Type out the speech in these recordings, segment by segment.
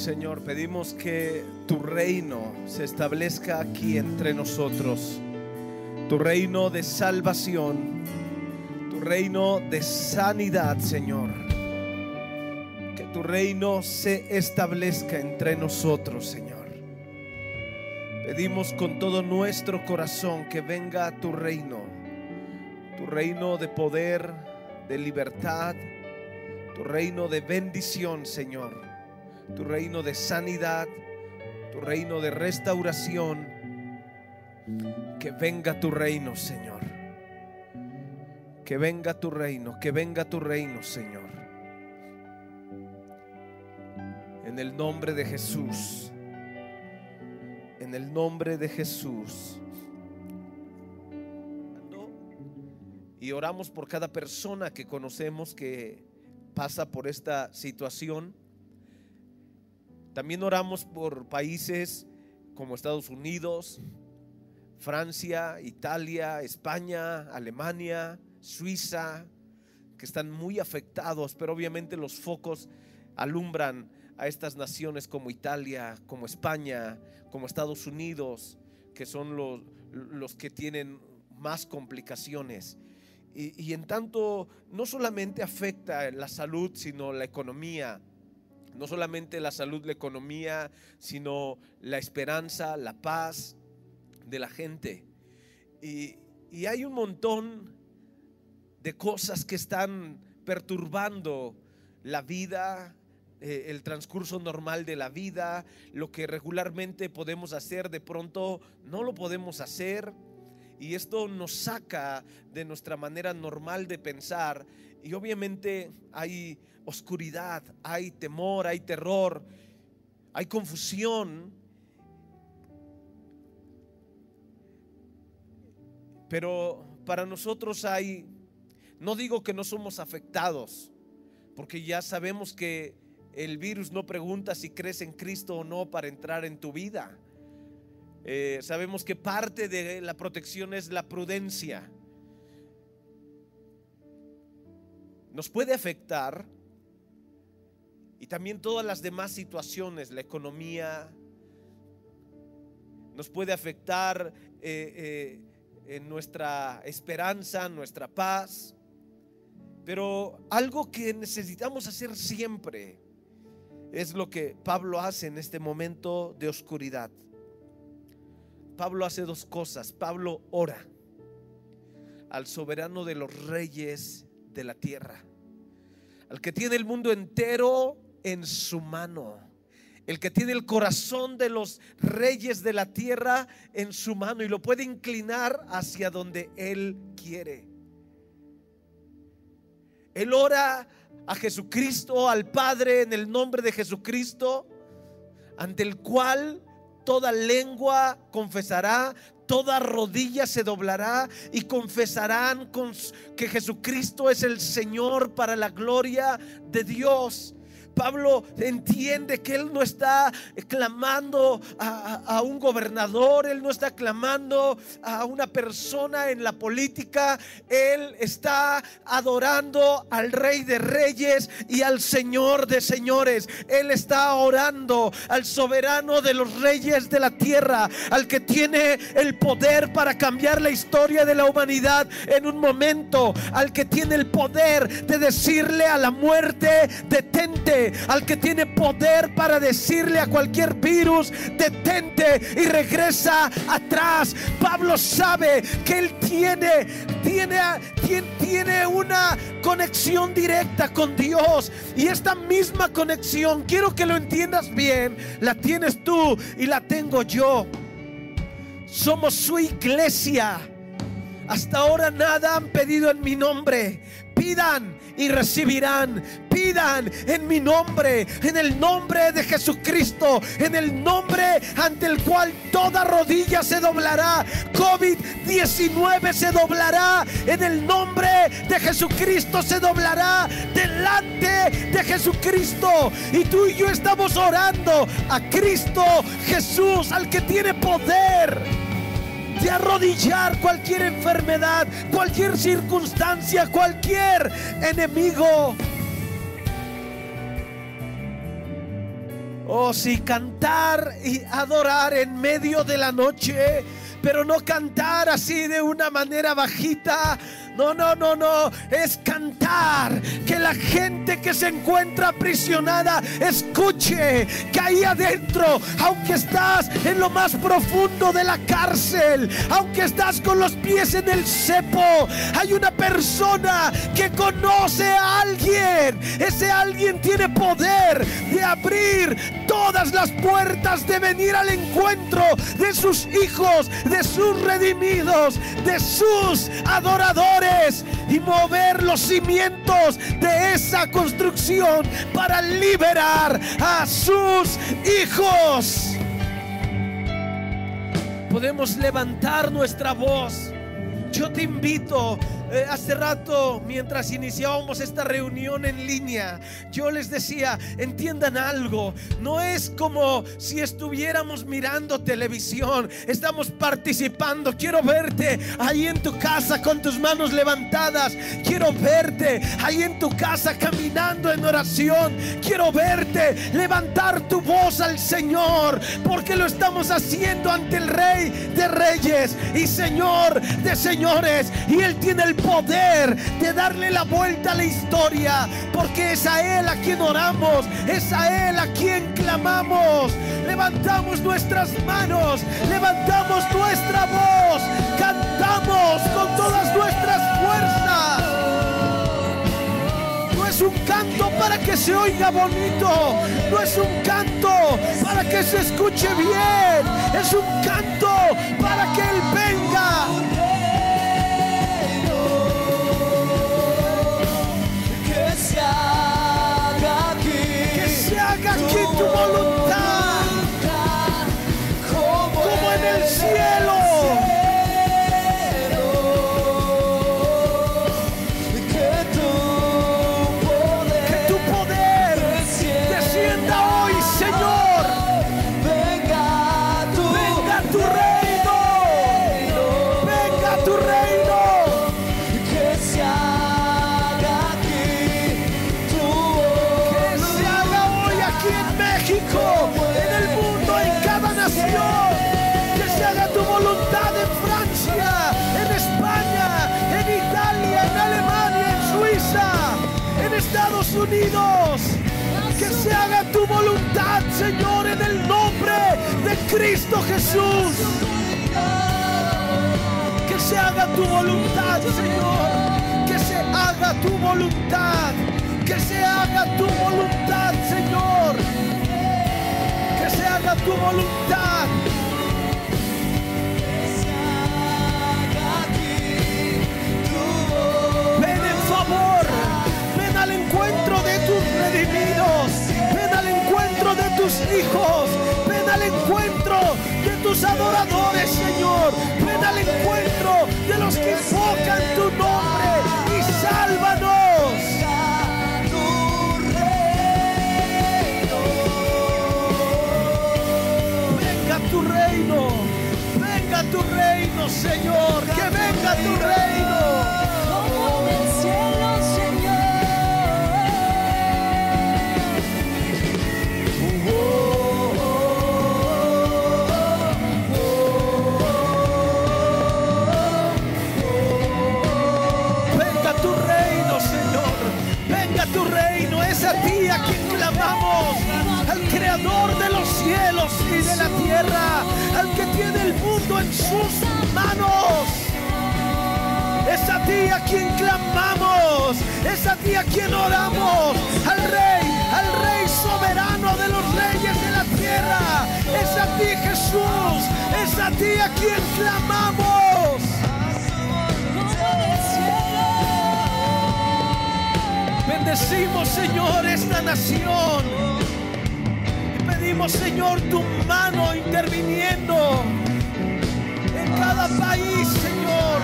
Señor, pedimos que tu reino se establezca aquí entre nosotros. Tu reino de salvación, tu reino de sanidad, Señor. Que tu reino se establezca entre nosotros, Señor. Pedimos con todo nuestro corazón que venga tu reino, tu reino de poder, de libertad, tu reino de bendición, Señor tu reino de sanidad, tu reino de restauración. Que venga tu reino, Señor. Que venga tu reino, que venga tu reino, Señor. En el nombre de Jesús. En el nombre de Jesús. Y oramos por cada persona que conocemos que pasa por esta situación también oramos por países como Estados Unidos, Francia, Italia, España, Alemania, Suiza, que están muy afectados, pero obviamente los focos alumbran a estas naciones como Italia, como España, como Estados Unidos, que son los, los que tienen más complicaciones. Y, y en tanto, no solamente afecta la salud, sino la economía, no solamente la salud, la economía, sino la esperanza, la paz de la gente. Y, hay un montón de cosas que están perturbando la vida, eh, el transcurso normal de la vida, lo que regularmente podemos hacer, de pronto no lo podemos hacer. Y esto nos saca de nuestra manera normal de pensar. Y obviamente hay oscuridad, hay temor, hay terror, hay confusión. Pero para nosotros hay, no digo que no somos afectados, porque ya sabemos que el virus no pregunta si crees en Cristo o no para entrar en tu vida. Eh, sabemos que parte de la protección es la prudencia. Nos puede afectar y también todas las demás situaciones, la economía, nos puede afectar eh, eh, en nuestra esperanza, nuestra paz. Pero algo que necesitamos hacer siempre es lo que Pablo hace en este momento de oscuridad. Pablo hace dos cosas. Pablo ora al soberano de los reyes de la tierra, al que tiene el mundo entero en su mano. El que tiene el corazón de los reyes de la tierra en su mano y lo puede inclinar hacia donde Él quiere. Él ora a Jesucristo, al Padre, en el nombre de Jesucristo, ante el cual toda lengua confesará, toda rodilla se doblará y confesarán que Jesucristo es el Señor para la gloria de Dios. Pablo entiende que él no está clamando a, un gobernador, él no está clamando a una persona en la política, él está adorando al rey de reyes y al señor de señores. Él está orando al soberano de los reyes de la tierra, al que tiene el poder para cambiar la historia de la humanidad en un momento, al que tiene el poder de decirle a la muerte, detente al que tiene poder para decirle a cualquier virus, detente y regresa atrás. Pablo sabe que él tiene, tiene, tiene una conexión directa con Dios. Y esta misma conexión, quiero que lo entiendas bien, la tienes tú y la tengo yo. Somos su iglesia. Hasta ahora nada han pedido en mi nombre. Pidan y recibirán. En mi nombre, en el nombre de Jesucristo, en el nombre ante el cual toda rodilla se doblará. COVID-19 se doblará. En el nombre de Jesucristo se doblará delante de Jesucristo. Y tú y yo estamos orando a Cristo Jesús, al que tiene poder de arrodillar cualquier enfermedad, cualquier circunstancia, cualquier enemigo. Oh, sí, cantar y adorar en medio de la noche, pero no cantar así de una manera bajita, no, no, no, no. Es cantar. Que la gente que se encuentra aprisionada escuche que ahí adentro, aunque estás en lo más profundo de la cárcel, aunque estás con los pies en el cepo, hay una persona que conoce a alguien. Ese alguien tiene poder de abrir todas las puertas, de venir al encuentro de sus hijos, de sus redimidos, de sus adoradores y mover los cimientos de esa construcción para liberar a sus hijos. Podemos levantar nuestra voz. Yo te invito eh, hace rato, mientras iniciábamos esta reunión en línea, yo les decía, entiendan algo, no es como si estuviéramos mirando televisión, estamos participando, quiero verte ahí en tu casa con tus manos levantadas, quiero verte ahí en tu casa caminando en oración, quiero verte levantar tu voz al Señor, porque lo estamos haciendo ante el Rey de Reyes y Señor de Señores, y Él tiene el poder de darle la vuelta a la historia, porque es a Él a quien oramos, es a Él a quien clamamos. Levantamos nuestras manos, levantamos nuestra voz, cantamos con todas nuestras fuerzas. No es un canto para que se oiga bonito, no es un canto para que se escuche bien, es un canto para que Él venga unidos. Que se haga tu voluntad, Señor, en el nombre de Cristo Jesús. Que se haga tu voluntad, Señor. Que se haga tu voluntad. Que se haga tu voluntad, Señor. Que se haga tu voluntad. Hijos. Ven al encuentro de tus adoradores, Señor. Ven al encuentro de los que invocan tu nombre y sálvanos. Venga tu reino. Venga tu reino, Señor. Que venga tu reino. Al creador de los cielos y de la tierra, al que tiene el mundo en sus manos. Es a ti a quien clamamos, es a ti a quien oramos, al Rey, al Rey soberano de los reyes de la tierra. Es a ti Jesús, es a ti a quien clamamos. Bendecimos, Señor, esta nación. Señor, tu mano interviniendo en cada país, Señor.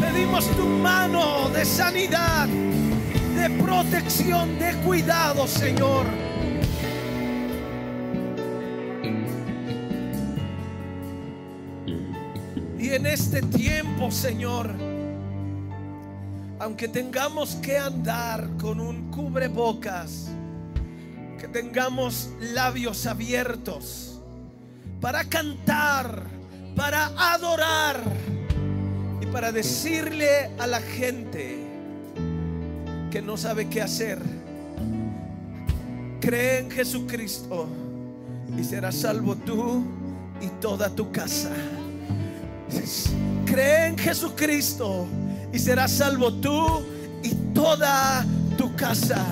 Pedimos tu mano de sanidad, de protección, de cuidado, Señor. Y en este tiempo, Señor, aunque tengamos que andar con un cubrebocas, que tengamos labios abiertos para cantar, para adorar y para decirle a la gente que no sabe qué hacer, cree en Jesucristo y serás salvo tú y toda tu casa. Cree en Jesucristo y serás salvo tú y toda tu casa.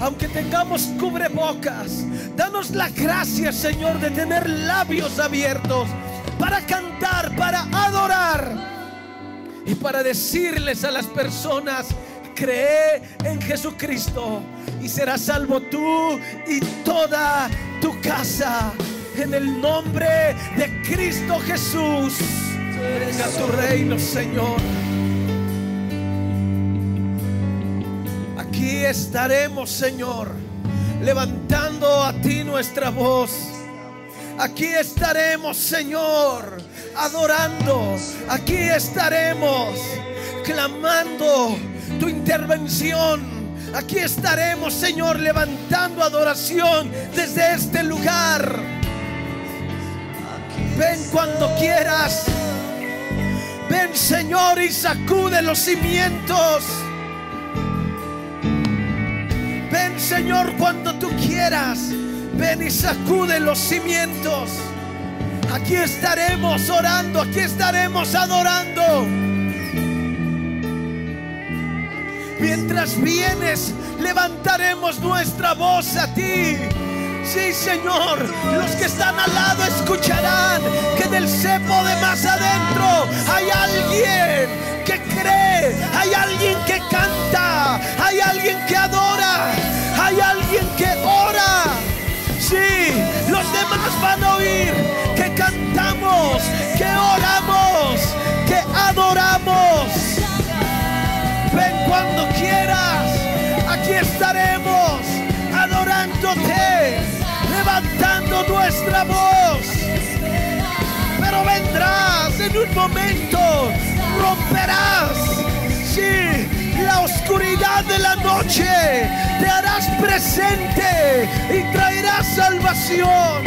Aunque tengamos cubrebocas, danos la gracia, Señor, de tener labios abiertos para cantar, para adorar y para decirles a las personas, cree en Jesucristo y serás salvo tú y toda tu casa. En el nombre de Cristo Jesús, venga tu reino, Señor. Aquí estaremos, Señor, levantando a ti nuestra voz. Aquí estaremos, Señor, adorando. Aquí estaremos clamando tu intervención. Aquí estaremos, Señor, levantando adoración desde este lugar. Ven cuando quieras. Ven, Señor, y sacude los cimientos. Señor, cuando tú quieras. Ven y sacude los cimientos. Aquí estaremos orando, aquí estaremos adorando. Mientras vienes, levantaremos nuestra voz a ti. Sí, Señor, los que están al lado escucharán que del cepo de más adentro hay alguien hay alguien que canta, hay alguien que adora, hay alguien que ora. Sí, los demás van a oír que cantamos, que oramos, que adoramos. Ven cuando quieras, aquí estaremos adorándote, levantando nuestra voz. Pero vendrás en un momento, romperás, sí, la oscuridad de la noche, te harás presente y traerás salvación.